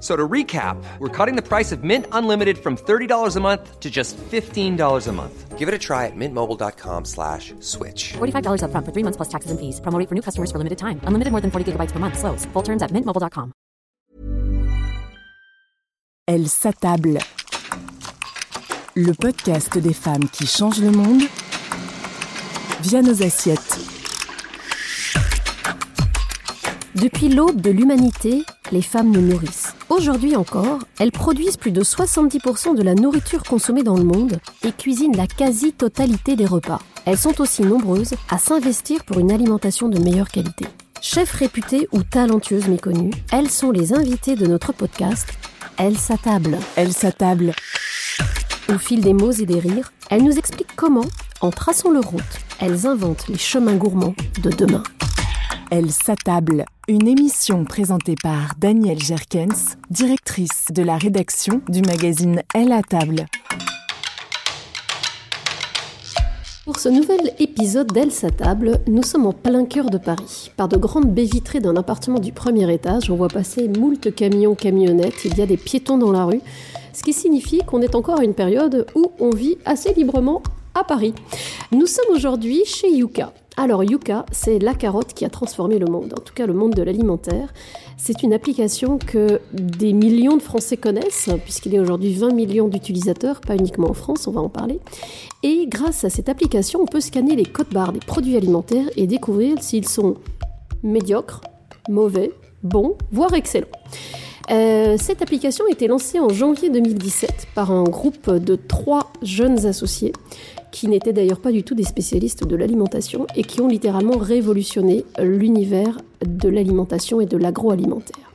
So to recap, we're cutting the price of Mint Unlimited from $30 a month to just $15 a month. Give it a try at mintmobile.com slash switch. $45 up front for three months plus taxes and fees. Promo rate for new customers for limited time. Unlimited more than 40 gigabytes per month. Slows. Full terms at mintmobile.com. Elle s'attable. Le podcast des femmes qui changent le monde via nos assiettes. Depuis l'aube de l'humanité, les femmes nous nourrissent. Aujourd'hui encore, elles produisent plus de 70% de la nourriture consommée dans le monde et cuisinent la quasi-totalité des repas. Elles sont aussi nombreuses à s'investir pour une alimentation de meilleure qualité. Chefs réputées ou talentueuses méconnues, elles sont les invitées de notre podcast Elles s'attablent. Elle s'attable. Au fil des mots et des rires, elles nous expliquent comment, en traçant leur route, elles inventent les chemins gourmands de demain. Elle s'attable. Une émission présentée par Danielle Jerkens, directrice de la rédaction du magazine Elle à table. Pour ce nouvel épisode d'Elle s'attable, nous sommes en plein cœur de Paris. Par de grandes baies vitrées d'un appartement du premier étage, on voit passer moult camions, camionnettes, il y a des piétons dans la rue, ce qui signifie qu'on est encore à une période où on vit assez librement à Paris. Nous sommes aujourd'hui chez Yuka. Alors Yuka, c'est la carotte qui a transformé le monde, en tout cas le monde de l'alimentaire. C'est une application que des millions de Français connaissent, puisqu'il y a aujourd'hui 20 millions d'utilisateurs, pas uniquement en France, on va en parler. Et grâce à cette application, on peut scanner les codes barres des produits alimentaires et découvrir s'ils sont médiocres, mauvais, bons, voire excellents. Euh, cette application a été lancée en janvier 2017 par un groupe de trois jeunes associés qui n'étaient d'ailleurs pas du tout des spécialistes de l'alimentation et qui ont littéralement révolutionné l'univers de l'alimentation et de l'agroalimentaire.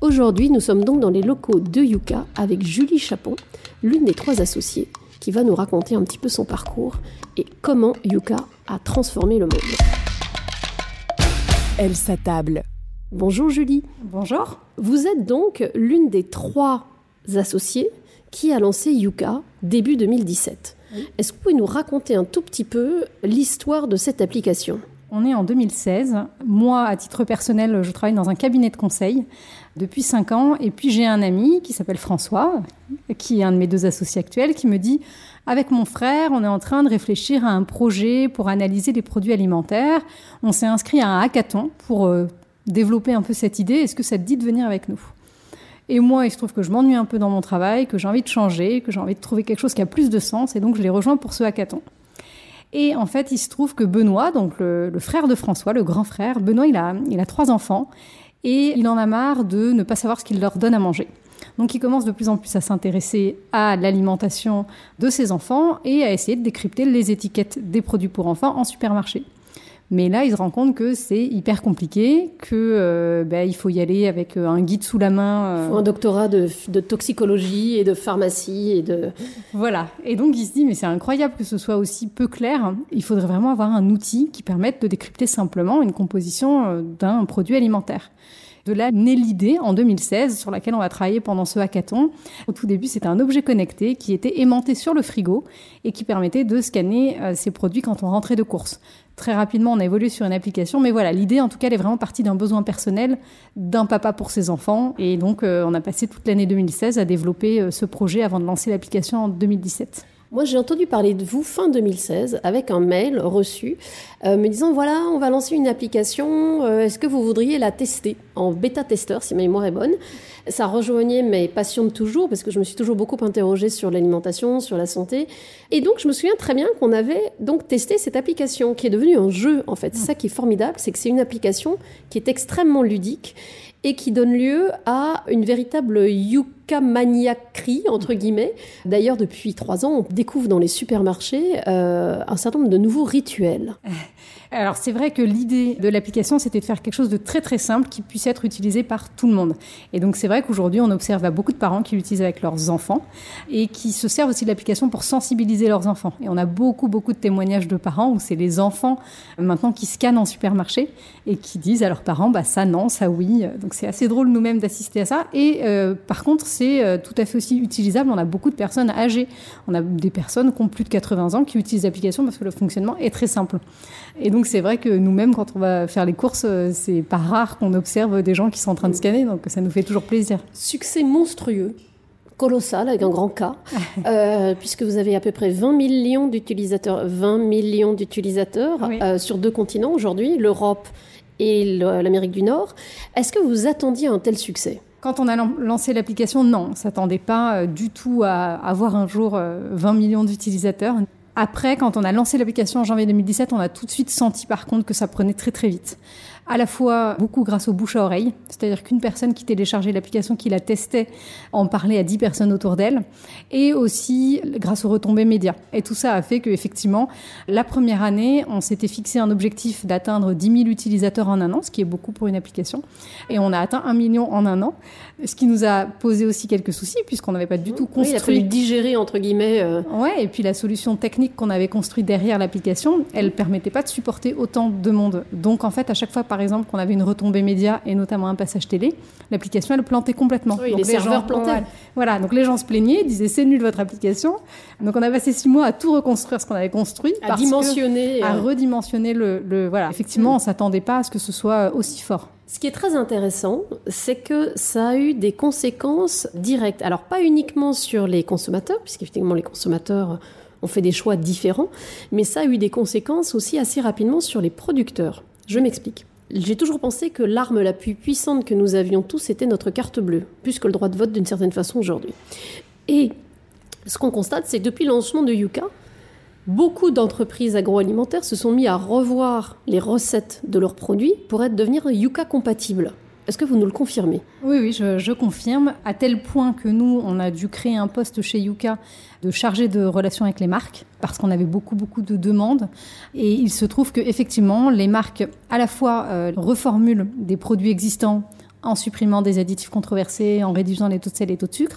Aujourd'hui, nous sommes donc dans les locaux de Yuka avec Julie Chapon, l'une des trois associées, qui va nous raconter un petit peu son parcours et comment Yuka a transformé le monde. Elle s'attable. Bonjour Julie. Bonjour. Vous êtes donc l'une des trois associées qui a lancé Yuka début 2017. Est-ce que vous pouvez nous raconter un tout petit peu l'histoire de cette application? On est en 2016. Moi, à titre personnel, je travaille dans un cabinet de conseil depuis 5 ans. Et puis j'ai un ami qui s'appelle François, qui est un de mes deux associés actuels, qui me dit avec mon frère, on est en train de réfléchir à un projet pour analyser les produits alimentaires. On s'est inscrit à un hackathon pour euh, développer un peu cette idée. Est-ce que ça te dit de venir avec nous? Et moi, il se trouve que je m'ennuie un peu dans mon travail, que j'ai envie de changer, que j'ai envie de trouver quelque chose qui a plus de sens, et donc je les rejoins pour ce hackathon. Et en fait, il se trouve que Benoît, donc le, frère de François, le grand frère, Benoît, il a, il a trois enfants, et il en a marre de ne pas savoir ce qu'il leur donne à manger. Donc il commence de plus en plus à s'intéresser à l'alimentation de ses enfants et à essayer de décrypter les étiquettes des produits pour enfants en supermarché. Mais là, il se rend compte que c'est hyper compliqué, que euh, ben, il faut y aller avec euh, un guide sous la main. euh, Faut un doctorat de, de toxicologie et de pharmacie et de. Voilà. Et donc, il se dit, mais c'est incroyable que ce soit aussi peu clair. Il faudrait vraiment avoir un outil qui permette de décrypter simplement une composition euh, d'un produit alimentaire. De là naît l'idée en 2016 sur laquelle on va travailler pendant ce hackathon. Au tout début, c'était un objet connecté qui était aimanté sur le frigo et qui permettait de scanner euh, ces produits quand on rentrait de course. Très rapidement, on a évolué sur une application, mais voilà, l'idée en tout cas, est vraiment partie d'un besoin personnel d'un papa pour ses enfants. Et donc, euh, on a passé toute l'année 2016 à développer euh, ce projet avant de lancer l'application en 2017. Moi, j'ai entendu parler de vous fin 2016 avec un mail reçu euh, me disant voilà, on va lancer une application. euh, Est-ce que vous voudriez la tester en bêta-testeur, si ma mémoire est bonne? Ça rejoignait mes passions de toujours parce que je me suis toujours beaucoup interrogée sur l'alimentation, sur la santé. Et donc, je me souviens très bien qu'on avait donc testé cette application qui est devenue un jeu en fait. C'est ça qui est formidable, c'est que c'est une application qui est extrêmement ludique et qui donne lieu à une véritable yucca-maniaquerie, entre guillemets. D'ailleurs, depuis trois ans, on découvre dans les supermarchés euh, un certain nombre de nouveaux rituels. Alors c'est vrai que l'idée de l'application, c'était de faire quelque chose de très très simple qui puisse être utilisé par tout le monde. Et donc c'est vrai qu'aujourd'hui, on observe à beaucoup de parents qui l'utilisent avec leurs enfants et qui se servent aussi de l'application pour sensibiliser leurs enfants. Et on a beaucoup beaucoup de témoignages de parents où c'est les enfants euh, maintenant qui scannent en supermarché et qui disent à leurs parents, bah ça non, ça oui. Donc c'est assez drôle nous-mêmes d'assister à ça. Et euh, par contre, c'est euh, tout à fait aussi utilisable. On a beaucoup de personnes âgées. On a des personnes qui ont plus de 80 ans qui utilisent l'application parce que le fonctionnement est très simple. Et donc c'est vrai que nous-mêmes, quand on va faire les courses, euh, c'est pas rare qu'on observe des gens qui sont en train de scanner, donc ça nous fait toujours plaisir. Succès monstrueux, colossal avec un grand K, euh, puisque vous avez à peu près 20 millions d'utilisateurs, 20 millions d'utilisateurs Oui. euh, sur deux continents aujourd'hui, l'Europe et l'Amérique du Nord. Est-ce que vous attendiez un tel succès? Quand on a lan- lancé l'application, non, on s'attendait pas euh, du tout à avoir un jour euh, 20 millions d'utilisateurs. Après, quand on a lancé l'application en janvier 2017, on a tout de suite senti par contre que ça prenait très très vite. À la fois beaucoup grâce au bouche à oreille, c'est-à-dire qu'une personne qui téléchargeait l'application, qui la testait, en parlait à 10 personnes autour d'elle, et aussi grâce aux retombées médias. Et tout ça a fait que effectivement, la première année, on s'était fixé un objectif d'atteindre 10 000 utilisateurs en un an, ce qui est beaucoup pour une application, et on a atteint un million en un an, ce qui nous a posé aussi quelques soucis puisqu'on n'avait pas du tout Oui, il a fallu construit digérer, entre guillemets. euh, Ouais, et puis la solution technique qu'on avait construite derrière l'application, elle permettait pas de supporter autant de monde. Donc en fait, à chaque fois, par exemple, qu'on avait une retombée média et notamment un passage télé, l'application elle plantait complètement. Oui, donc les serveurs plantaient. ouais, Voilà, donc les gens se plaignaient, disaient c'est nul votre application. Donc on a passé six mois à tout reconstruire ce qu'on avait construit, à que- dimensionner. à euh, redimensionner le, le- voilà. Effectivement, on s'attendait pas à ce que ce soit aussi fort. Ce qui est très intéressant, c'est que ça a eu des conséquences directes. Alors pas uniquement sur les consommateurs, puisqu'effectivement les consommateurs ont fait des choix différents, mais ça a eu des conséquences aussi assez rapidement sur les producteurs. Je m'explique. J'ai toujours pensé que l'arme la plus puissante que nous avions tous était notre carte bleue, plus que le droit de vote d'une certaine façon aujourd'hui. Et ce qu'on constate, c'est que depuis le lancement de Yuka, beaucoup d'entreprises agroalimentaires se sont mis à revoir les recettes de leurs produits pour devenir Yuka compatibles. Est-ce que vous nous le confirmez? Oui, oui, je, confirme, à tel point que nous, on a dû créer un poste chez Yuka de chargé de relations avec les marques, parce qu'on avait beaucoup, beaucoup de demandes. Et il se trouve que effectivement, les marques, à la fois, euh, reformulent des produits existants en supprimant des additifs controversés, en réduisant les taux de sel et les taux de sucre,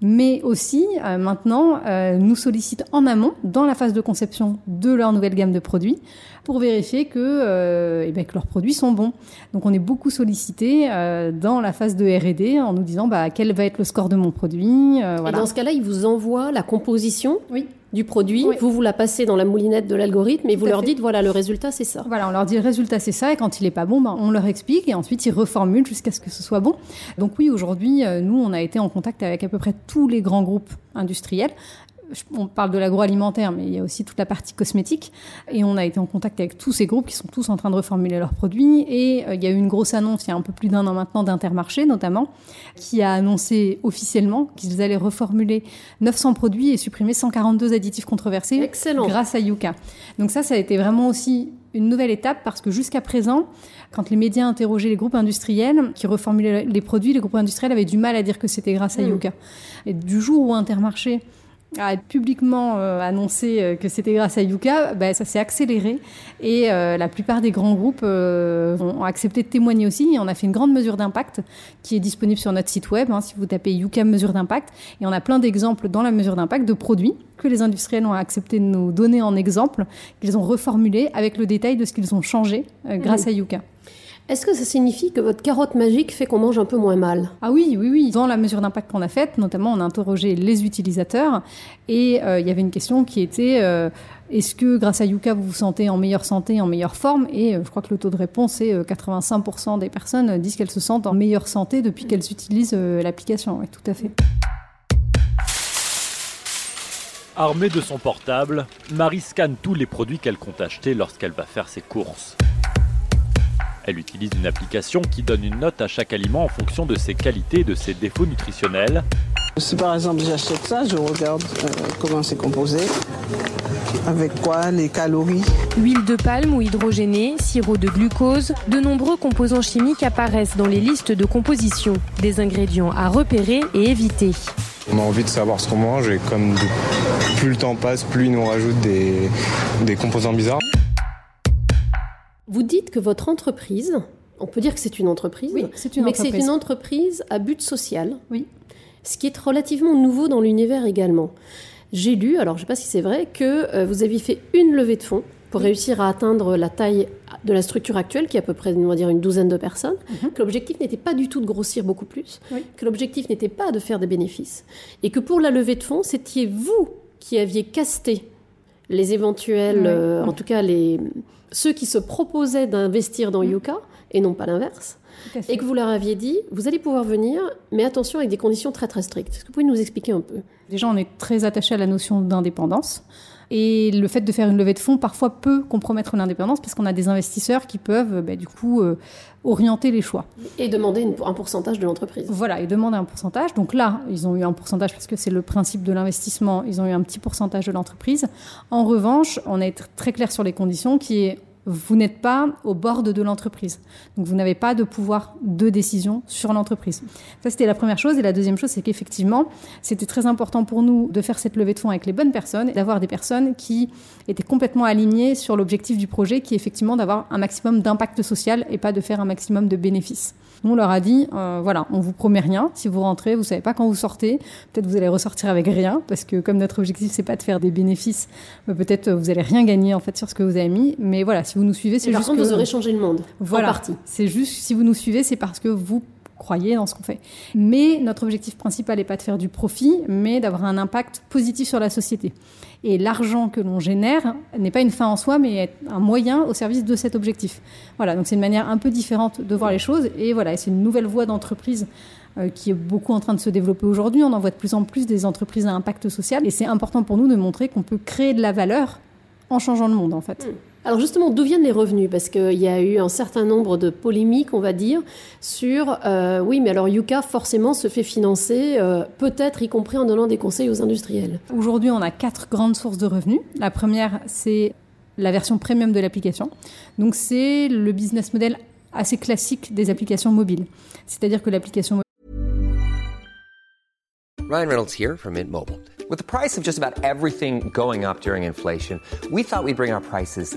mais aussi euh, maintenant euh, nous sollicitent en amont, dans la phase de conception de leur nouvelle gamme de produits, pour vérifier que, euh, eh ben, que leurs produits sont bons. Donc on est beaucoup sollicité euh, dans la phase de R&D en nous disant bah, quel va être le score de mon produit. euh, Et voilà. dans ce cas-là, ils vous envoient la composition Oui. Du produit, Oui. vous vous la passez dans la moulinette de l'algorithme et Tout vous leur fait. dites voilà le résultat c'est ça. Voilà, on leur dit le résultat c'est ça, et quand il est pas bon, ben, on leur explique, et ensuite ils reformulent jusqu'à ce que ce soit bon. Donc oui, aujourd'hui, euh, nous, on a été en contact avec à peu près tous les grands groupes industriels. On parle de l'agroalimentaire, mais il y a aussi toute la partie cosmétique. Et on a été en contact avec tous ces groupes qui sont tous en train de reformuler leurs produits. Et euh, il y a eu une grosse annonce il y a un peu plus d'un an maintenant d'Intermarché, notamment, qui a annoncé officiellement qu'ils allaient reformuler 900 produits et supprimer 142 additifs controversés Excellent. grâce à Yuka. Donc ça, ça a été vraiment aussi une nouvelle étape parce que jusqu'à présent, quand les médias interrogeaient les groupes industriels qui reformulaient les produits, les groupes industriels avaient du mal à dire que c'était grâce à Mhm. Yuka. Et du jour où Intermarché a publiquement euh, annoncé euh, que c'était grâce à Yuka, bah, ça s'est accéléré et euh, la plupart des grands groupes ont accepté de témoigner aussi. Et on a fait une grande mesure d'impact qui est disponible sur notre site web hein, si vous tapez Yuka mesure d'impact. Et on a plein d'exemples dans la mesure d'impact de produits que les industriels ont accepté de nous donner en exemple, qu'ils ont reformulé avec le détail de ce qu'ils ont changé grâce à Yuka. Est-ce que ça signifie que votre carotte magique fait qu'on mange un peu moins mal? Ah oui, oui, oui. Dans la mesure d'impact qu'on a faite, notamment, on a interrogé les utilisateurs et euh, il y avait une question qui était euh, est-ce que grâce à Yuka vous vous sentez en meilleure santé, en meilleure forme? Et euh, je crois que le taux de réponse est 85% des personnes disent qu'elles se sentent en meilleure santé depuis qu'elles utilisent l'application. Oui, tout à fait. Armée de son portable, Marie scanne tous les produits qu'elle compte acheter lorsqu'elle va faire ses courses. Elle utilise une application qui donne une note à chaque aliment en fonction de ses qualités et de ses défauts nutritionnels. Si par exemple j'achète ça, je regarde euh, comment c'est composé, avec quoi, les calories. Huile de palme ou hydrogénée, sirop de glucose, de nombreux composants chimiques apparaissent dans les listes de composition, des ingrédients à repérer et éviter. On a envie de savoir ce qu'on mange et comme plus le temps passe, plus ils nous rajoutent des, des composants bizarres. Vous dites que votre entreprise, on peut dire que c'est une entreprise, oui, une mais que c'est une entreprise à but social. Oui. Ce qui est relativement nouveau dans l'univers également. J'ai lu, alors je ne sais pas si c'est vrai, que euh, vous aviez fait une levée de fonds pour réussir à atteindre la taille de la structure actuelle, qui est à peu près, on va dire, une douzaine de personnes, mhm. que l'objectif n'était pas du tout de grossir beaucoup plus, que l'objectif n'était pas de faire des bénéfices, et que pour la levée de fonds, c'était vous qui aviez casté les éventuels, euh, en tout cas les, ceux qui se proposaient d'investir dans mm. Yuka et non pas l'inverse. Et que vous leur aviez dit, vous allez pouvoir venir, mais attention avec des conditions très très strictes. Est-ce que vous pouvez nous expliquer un peu? Déjà, on est très attaché à la notion d'indépendance. Et le fait de faire une levée de fonds parfois peut compromettre l'indépendance parce qu'on a des investisseurs qui peuvent bah, du coup euh, orienter les choix. Et demander un pourcentage de l'entreprise. Voilà, et demander un pourcentage. Donc là, ils ont eu un pourcentage parce que c'est le principe de l'investissement, ils ont eu un petit pourcentage de l'entreprise. En revanche, on est très clair sur les conditions qui est vous n'êtes pas au bord de l'entreprise. Donc vous n'avez pas de pouvoir de décision sur l'entreprise. Ça, c'était la première chose. Et la deuxième chose, c'est qu'effectivement, c'était très important pour nous de faire cette levée de fonds avec les bonnes personnes, d'avoir des personnes qui étaient complètement alignées sur l'objectif du projet, qui est effectivement d'avoir un maximum d'impact social et pas de faire un maximum de bénéfices. On leur a dit, euh, voilà, on vous promet rien. Si vous rentrez, vous savez pas quand vous sortez. Peut-être vous allez ressortir avec rien, parce que comme notre objectif c'est pas de faire des bénéfices, euh, peut-être vous allez rien gagner en fait sur ce que vous avez mis. Mais voilà, si vous nous suivez, c'est juste contre, vous aurez changé le monde. Voilà, en partie. C'est juste si vous nous suivez, c'est parce que vous croyez dans ce qu'on fait. Mais notre objectif principal n'est pas de faire du profit, mais d'avoir un impact positif sur la société. Et l'argent que l'on génère n'est pas une fin en soi, mais un moyen au service de cet objectif. Voilà, donc c'est une manière un peu différente de voir les choses. Et voilà, c'est une nouvelle voie d'entreprise euh, qui est beaucoup en train de se développer aujourd'hui. On en voit de plus en plus des entreprises à impact social. Et c'est important pour nous de montrer qu'on peut créer de la valeur en changeant le monde, en fait. Hmm. Alors justement, d'où viennent les revenus? Parce qu'il y a eu un certain nombre de polémiques, on va dire, sur euh, oui, mais alors Yuka forcément se fait financer, euh, peut-être y compris en donnant des conseils aux industriels. Aujourd'hui, on a quatre grandes sources de revenus. La première, c'est la version premium de l'application. Donc c'est le business model assez classique des applications mobiles. C'est-à-dire que l'application Ryan Reynolds here from Mint Mobile. With the price of just about everything going up during inflation, we thought we'd bring our prices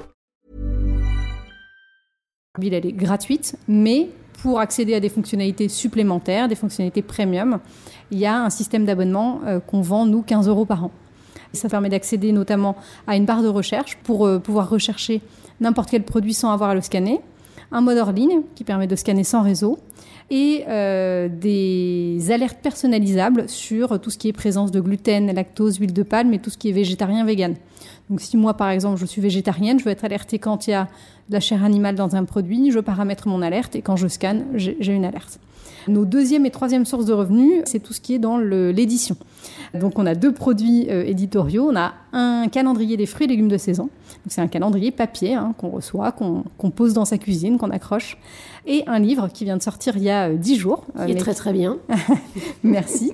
Elle est gratuite, mais pour accéder à des fonctionnalités supplémentaires, des fonctionnalités premium, il y a un système d'abonnement euh, qu'on vend, nous, 15 euros par an. Ça permet d'accéder notamment à une barre de recherche pour euh, pouvoir rechercher n'importe quel produit sans avoir à le scanner, un mode hors ligne qui permet de scanner sans réseau, et euh, des alertes personnalisables sur tout ce qui est présence de gluten, lactose, huile de palme et tout ce qui est végétarien, vegan. Donc si moi par exemple je suis végétarienne, je veux être alertée quand il y a de la chair animale dans un produit, je paramètre mon alerte et quand je scanne, j'ai une alerte. Nos deuxième et troisième sources de revenus, c'est tout ce qui est dans l'édition. Donc on a deux produits euh, éditoriaux. On a un calendrier des fruits et légumes de saison. C'est un calendrier papier hein, qu'on reçoit, qu'on pose dans sa cuisine, qu'on accroche. Et un livre qui vient de sortir il y a euh, dix jours. Qui est très très bien. Merci.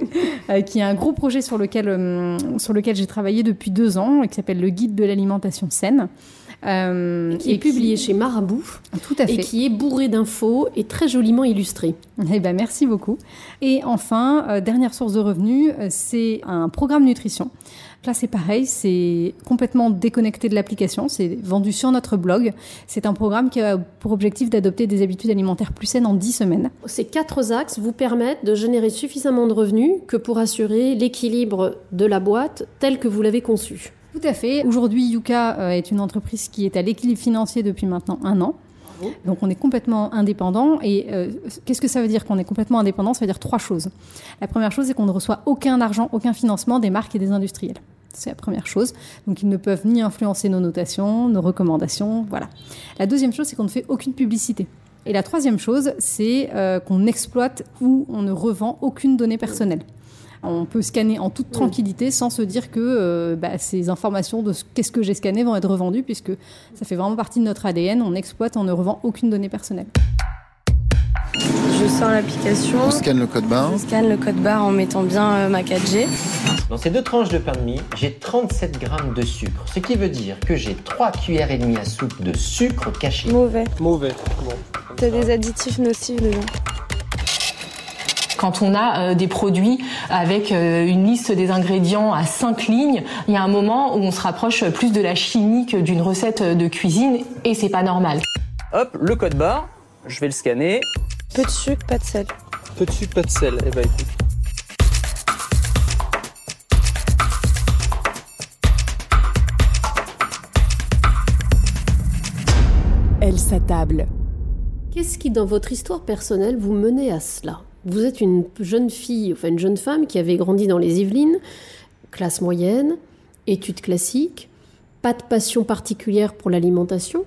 qui est un gros projet sur lequel, sur lequel j'ai travaillé depuis deux ans, et qui s'appelle le guide de l'alimentation saine. Euh, qui est publié chez Marabout. Tout à fait. Et qui est bourré d'infos et très joliment illustré. Eh ben, merci beaucoup. Et enfin, euh, dernière source de revenus, euh, c'est un programme nutrition. Là, c'est pareil, c'est complètement déconnecté de l'application, c'est vendu sur notre blog. C'est un programme qui a pour objectif d'adopter des habitudes alimentaires plus saines en 10 semaines. Ces quatre axes vous permettent de générer suffisamment de revenus que pour assurer l'équilibre de la boîte tel que vous l'avez conçu. Tout à fait. Aujourd'hui, Yuka euh, est une entreprise qui est à l'équilibre financier depuis maintenant un an. Donc on est complètement indépendant. Et euh, qu'est-ce que ça veut dire qu'on est complètement indépendant? Ça veut dire trois choses. La première chose, c'est qu'on ne reçoit aucun argent, aucun financement des marques et des industriels. C'est la première chose. Donc ils ne peuvent ni influencer nos notations, nos recommandations. Voilà. La deuxième chose, c'est qu'on ne fait aucune publicité. Et la troisième chose, c'est euh, qu'on exploite ou on ne revend aucune donnée personnelle. On peut scanner en toute tranquillité sans se dire que euh, bah, ces informations de qu'est-ce que j'ai scanné vont être revendues, puisque ça fait vraiment partie de notre ADN. On exploite, on ne revend aucune donnée personnelle. Je sors l'application. On scanne le code barre. Je scanne le code barre en mettant bien euh, ma 4G. Dans ces deux tranches de pain de mie, j'ai 37 grammes de sucre, ce qui veut dire que j'ai 3 cuillères et demie à soupe de sucre caché. Mauvais. Mauvais. Bon. T'as des additifs nocifs dedans quand on a euh, des produits avec euh, une liste des ingrédients à cinq lignes, il y a un moment où on se rapproche plus de la chimie que d'une recette de cuisine et c'est pas normal. Hop, le code barre, je vais le scanner. Peu de sucre, pas de sel. Peu de sucre, pas de sel. Eh ben écoute. Elle s'attable. Qu'est-ce qui, dans votre histoire personnelle, vous menait à cela? Vous êtes une jeune fille, enfin une jeune femme qui avait grandi dans les Yvelines, classe moyenne, études classiques, pas de passion particulière pour l'alimentation.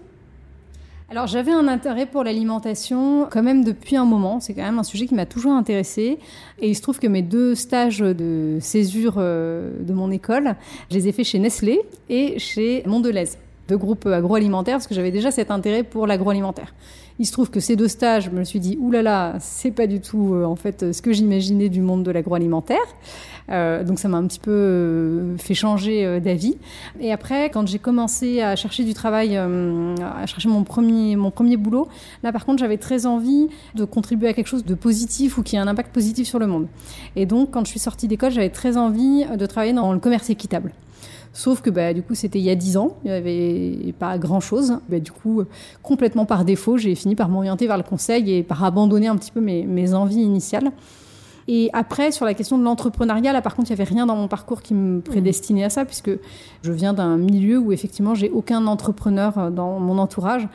Alors j'avais un intérêt pour l'alimentation quand même depuis un moment, c'est quand même un sujet qui m'a toujours intéressé et il se trouve que mes deux stages de césure euh, de mon école, je les ai faits chez Nestlé et chez Mondelez, deux groupes agroalimentaires parce que j'avais déjà cet intérêt pour l'agroalimentaire. Il se trouve que ces deux stages, je me suis dit, oulala, c'est pas du tout euh, en fait ce que j'imaginais du monde de l'agroalimentaire. Euh, donc ça m'a un petit peu euh, fait changer d'avis. Et après, quand j'ai commencé à chercher du travail, à chercher mon premier, mon premier boulot, là par contre, j'avais très envie de contribuer à quelque chose de positif ou qui ait un impact positif sur le monde. Et donc, quand je suis sortie d'école, j'avais très envie de travailler dans le commerce équitable. Sauf que bah, du coup, c'était il y a dix ans, il n'y avait pas grand-chose. Bah, du coup, complètement par défaut, j'ai fini par m'orienter vers le conseil et par abandonner un petit peu mes, mes envies initiales. Et après, sur la question de l'entrepreneuriat, là par contre, il n'y avait rien dans mon parcours qui me prédestinait à ça, puisque je viens d'un milieu où effectivement, j'ai aucun entrepreneur euh, dans mon entourage.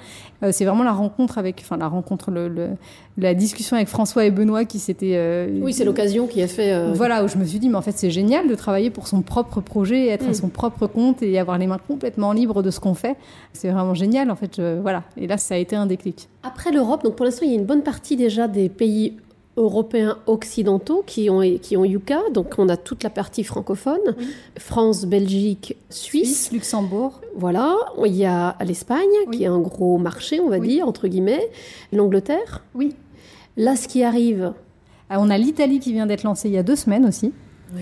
Euh, c'est vraiment la rencontre avec, enfin la rencontre, le, la discussion avec François et Benoît qui s'était. Euh, oui, c'est l'occasion qui a fait. Voilà, où je me suis dit, mais en fait, c'est génial de travailler pour son propre projet, être à mm. son propre compte et avoir les mains complètement libres de ce qu'on fait. C'est vraiment génial, en fait. voilà. Et là, ça a été un déclic. Après l'Europe, donc pour l'instant, il y a une bonne partie déjà des pays européens occidentaux qui ont, qui ont Yuka. Donc on a toute la partie francophone, France, Belgique, Suisse. Luxembourg. Voilà, il y a l'Espagne qui est un gros marché, on va dire, entre guillemets. L'Angleterre. Oui. Là, ce qui arrive. Ah, on a l'Italie qui vient d'être lancée il y a deux semaines aussi.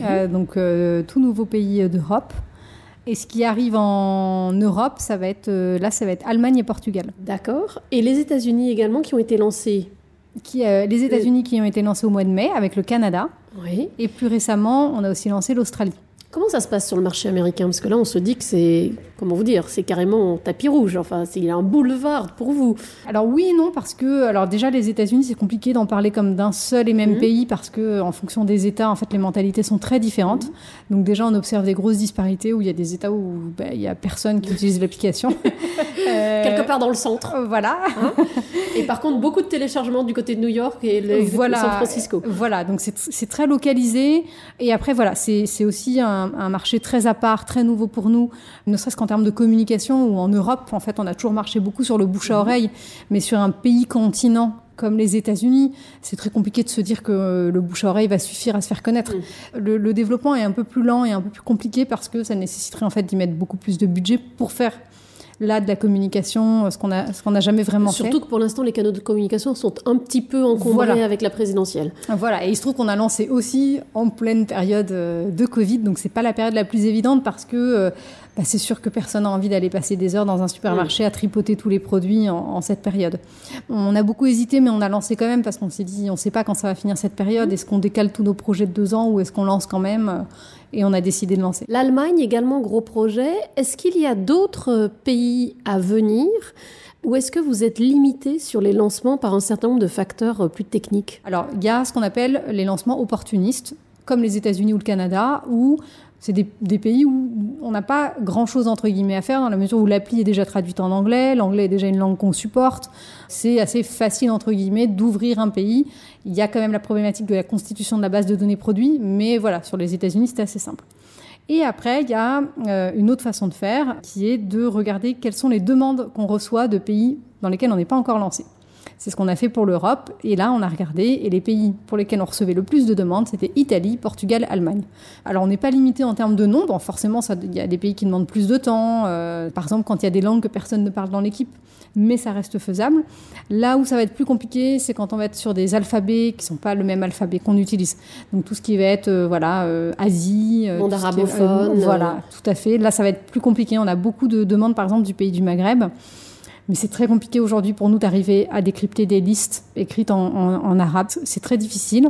Euh, donc euh, tout nouveau pays d'Europe. Et ce qui arrive en Europe, ça va être euh, là, ça va être Allemagne et Portugal. D'accord. Et les États-Unis également qui ont été lancés qui, euh, les États-Unis qui ont été lancés au mois de mai avec le Canada. Oui. Et plus récemment, on a aussi lancé l'Australie. Comment ça se passe sur le marché américain? Parce que là, on se dit que c'est, comment vous dire, c'est carrément tapis rouge. Enfin, il y a un boulevard pour vous. Alors oui et non, parce que, alors déjà, les États-Unis, c'est compliqué d'en parler comme d'un seul et même mhm. pays, parce que en fonction des États, en fait, les mentalités sont très différentes. Mhm. Donc déjà, on observe des grosses disparités où il y a des États où bah, il y a personne qui utilise l'application. Euh, Quelque part dans le centre. Euh, voilà. Hein? Et par contre, beaucoup de téléchargements du côté de New York et voilà, San Francisco. Voilà, donc c'est très localisé. Et après, voilà, c'est aussi un un, marché très à part, très nouveau pour nous, ne serait-ce qu'en termes de communication, où en Europe, en fait, on a toujours marché beaucoup sur le bouche à oreille, mais sur un pays continent comme les États-Unis, c'est très compliqué de se dire que le bouche à oreille va suffire à se faire connaître. Le, le développement est un peu plus lent et un peu plus compliqué parce que ça nécessiterait en fait d'y mettre beaucoup plus de budget pour faire là de la communication, ce qu'on a, ce qu'on n'a jamais vraiment fait. Surtout que pour l'instant, les canaux de communication sont un petit peu encombrés Voilà. avec la présidentielle. Voilà, et il se trouve qu'on a lancé aussi en pleine période euh, de Covid, donc c'est pas la période la plus évidente parce que euh, bah, c'est sûr que personne n'a envie d'aller passer des heures dans un supermarché à tripoter tous les produits en, en cette période. On a beaucoup hésité, mais on a lancé quand même parce qu'on s'est dit, on sait pas quand ça va finir cette période. Est-ce qu'on décale tous nos projets de deux ans ou est-ce qu'on lance quand même? Et on a décidé de lancer. L'Allemagne également gros projet. Est-ce qu'il y a d'autres euh, pays à venir? Ou est-ce que vous êtes limité sur les lancements par un certain nombre de facteurs euh, plus techniques? Alors, il y a ce qu'on appelle les lancements opportunistes, comme les États-Unis ou le Canada, où c'est des, pays où on n'a pas grand-chose entre guillemets à faire, dans la mesure où l'appli est déjà traduite en anglais, l'anglais est déjà une langue qu'on supporte. C'est assez facile entre guillemets d'ouvrir un pays. Il y a quand même la problématique de la constitution de la base de données produits, mais voilà, sur les États-Unis, c'est assez simple. Et après, il y a euh, une autre façon de faire, qui est de regarder quelles sont les demandes qu'on reçoit de pays dans lesquels on n'est pas encore lancé. C'est ce qu'on a fait pour l'Europe. Et là, on a regardé. Et les pays pour lesquels on recevait le plus de demandes, c'était Italie, Portugal, Allemagne. Alors, on n'est pas limité en termes de nombre. Forcément, il y a des pays qui demandent plus de temps. euh, par exemple, quand il y a des langues que personne ne parle dans l'équipe. Mais ça reste faisable. Là où ça va être plus compliqué, c'est quand on va être sur des alphabets qui sont pas le même alphabet qu'on utilise. Donc tout ce qui va être euh, voilà euh, Asie, Monde arabophone, voilà, tout à fait. Là, ça va être plus compliqué. On a beaucoup de demandes, par exemple, du pays du Maghreb. Mais c'est très compliqué aujourd'hui pour nous d'arriver à décrypter des listes écrites en, en- en arabe. C'est très difficile,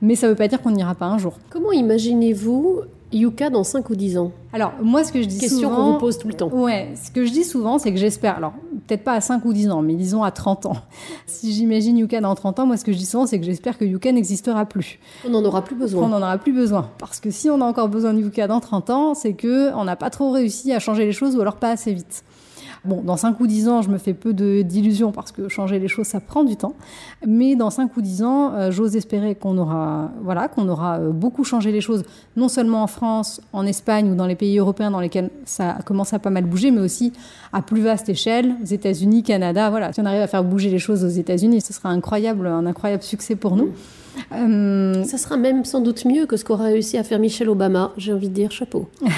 mais ça ne veut pas dire qu'on n'ira pas un jour. Comment imaginez-vous Yuka dans 5 ou 10 ans? Alors, moi, ce que je dis Question souvent... qu'on vous pose tout le temps. Ouais, ce que je dis souvent, c'est que j'espère, alors peut-être pas à 5 ou 10 ans, mais disons à 30 ans. Si j'imagine Yuka dans 30 ans, moi, ce que je dis souvent, c'est que j'espère que Yuka n'existera plus. On n'en aura plus besoin. On n'en aura plus besoin. Parce que si on a encore besoin de Yuka dans 30 ans, c'est que on n'a pas trop réussi à changer les choses ou alors pas assez vite. Bon, dans 5 ou 10 ans, je me fais peu d'illusions parce que changer les choses, ça prend du temps. Mais dans 5 ou 10 ans, euh, j'ose espérer qu'on aura, voilà, qu'on aura euh, beaucoup changé les choses, non seulement en France, en Espagne ou dans les pays européens dans lesquels ça commence à pas mal bouger, mais aussi à plus vaste échelle, aux États-Unis, Canada. Voilà, si on arrive à faire bouger les choses aux États-Unis, ce sera incroyable, un incroyable succès pour nous. Euh, Ça sera même sans doute mieux que ce qu'aura réussi à faire Michelle Obama. J'ai envie de dire chapeau.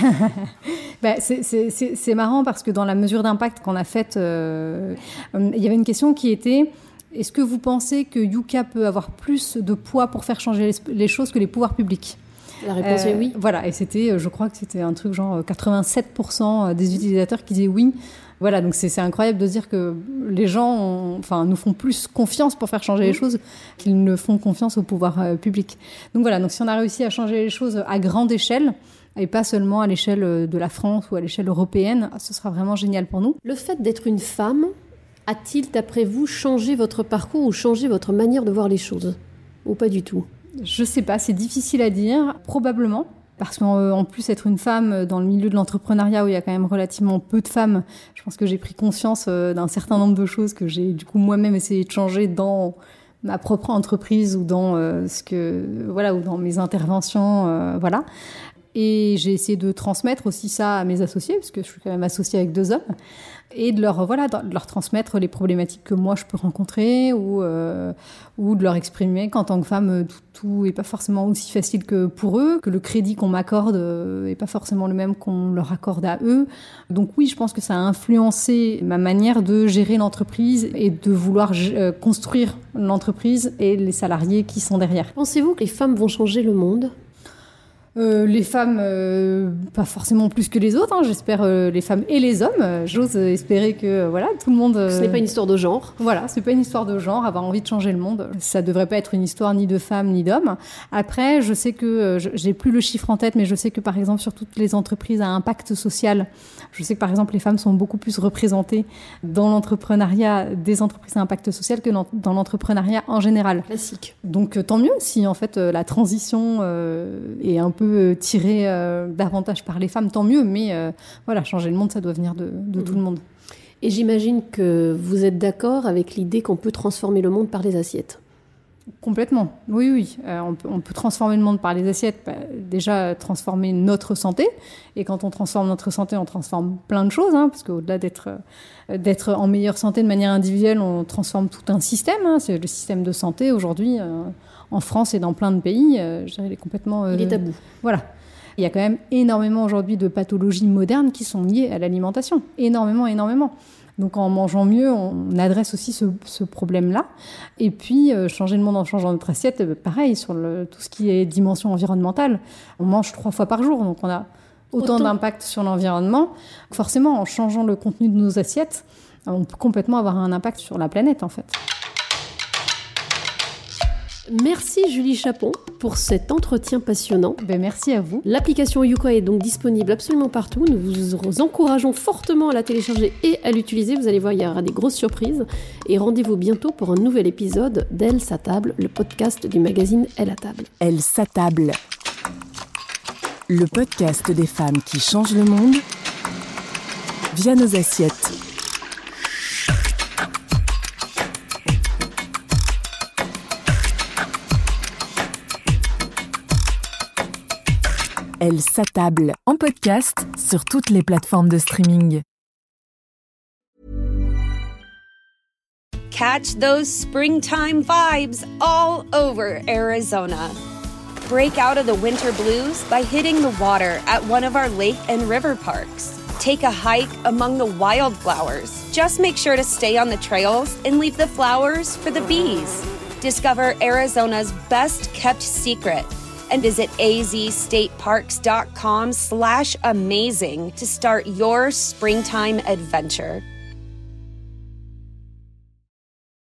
Bah, c'est- marrant parce que dans la mesure d'impact qu'on a faite, euh, euh, il y avait une question qui était est-ce que vous pensez que Yuka peut avoir plus de poids pour faire changer les, les choses que les pouvoirs publics? La réponse est oui. Voilà, et c'était, euh, je crois que c'était un truc genre euh, 87% des utilisateurs qui disaient oui. Voilà, donc c'est c'est incroyable de dire que les gens ont- enfin, nous font plus confiance pour faire changer les choses qu'ils ne font confiance au pouvoir euh, public. Donc voilà, donc si on a réussi à changer les choses à grande échelle, et pas seulement à l'échelle euh, de la France ou à l'échelle européenne, ce sera vraiment génial pour nous. Le fait d'être une femme a-t-il, d'après vous, changé votre parcours ou changé votre manière de voir les choses? Ou pas du tout? Je sais pas, c'est difficile à dire, probablement. Parce qu'en euh, plus, être une femme euh, dans le milieu de l'entrepreneuriat où il y a quand même relativement peu de femmes, je pense que j'ai pris conscience euh, d'un certain nombre de choses que j'ai du coup moi-même essayé de changer dans ma propre entreprise ou dans ce que voilà ou dans mes interventions, voilà. Et j'ai essayé de transmettre aussi ça à mes associés, parce que je suis quand même associée avec deux hommes, et de leur voilà, de leur transmettre les problématiques que moi je peux rencontrer, ou euh, ou de leur exprimer qu'en tant que femme, euh, tout, tout est pas forcément aussi facile que pour eux, que le crédit qu'on m'accorde euh, est pas forcément le même qu'on leur accorde à eux. Donc oui, je pense que ça a influencé ma manière de gérer l'entreprise et de vouloir euh, construire l'entreprise et les salariés qui sont derrière. Pensez-vous que les femmes vont changer le monde? Euh, les femmes, euh, pas forcément plus que les autres, hein, j'espère euh, les femmes et les hommes. Euh, J'ose espérer que euh, voilà, tout le monde. Ce n'est pas une histoire de genre. Voilà, c'est pas une histoire de genre, avoir envie de changer le monde. Ça devrait pas être une histoire ni de femmes ni d'hommes. Après, je sais que euh, j'ai plus le chiffre en tête, mais je sais que par exemple sur toutes les entreprises à impact social, je sais que par exemple les femmes sont beaucoup plus représentées dans l'entrepreneuriat des entreprises à impact social que dans, dans l'entrepreneuriat en général. Classique. Donc euh, tant mieux si en fait euh, la transition euh, est un peu euh, tirée euh, davantage par les femmes, tant mieux. Mais euh, voilà, changer le monde, ça doit venir de, de tout le monde. Et j'imagine que vous êtes d'accord avec l'idée qu'on peut transformer le monde par les assiettes? Complètement, oui, oui. Euh, on, peut, on, peut, transformer le monde par les assiettes. Bah, déjà, transformer notre santé. Et quand on transforme notre santé, on transforme plein de choses. Hein, parce qu'au-delà d'être euh, d'être en meilleure santé de manière individuelle, on transforme tout un système. Hein. C'est le système de santé aujourd'hui euh, en France et dans plein de pays. je dirais, il est complètement. il est tabou. Voilà. Il y a quand même énormément aujourd'hui de pathologies modernes qui sont liées à l'alimentation. Énormément, énormément. Donc en mangeant mieux, on adresse aussi ce, problème-là. Et puis euh, changer le monde en changeant notre assiette, euh, pareil sur le, tout ce qui est dimension environnementale. On mange trois fois par jour, donc on a autant, autant. d'impact sur l'environnement. Forcément, en changeant le contenu de nos assiettes, on peut complètement avoir un impact sur la planète en fait. Merci Julie Chapon pour cet entretien passionnant. Ben, merci à vous. L'application Yuka est donc disponible absolument partout. Nous vous encourageons fortement à la télécharger et à l'utiliser. Vous allez voir, il y aura des grosses surprises. Et rendez-vous bientôt pour un nouvel épisode d'Elle s'attable, le podcast du magazine Elle à table. Elle s'attable. Le podcast des femmes qui changent le monde via nos assiettes. Elle s'attable en podcast sur toutes les plateformes de streaming. Catch those springtime vibes all over Arizona. Break out of the winter blues by hitting the water at one of our lake and river parks. Take a hike among the wildflowers. Just make sure to stay on the trails and leave the flowers for the bees. Discover Arizona's best kept secret and visit azstateparks.com slash amazing to start your springtime adventure.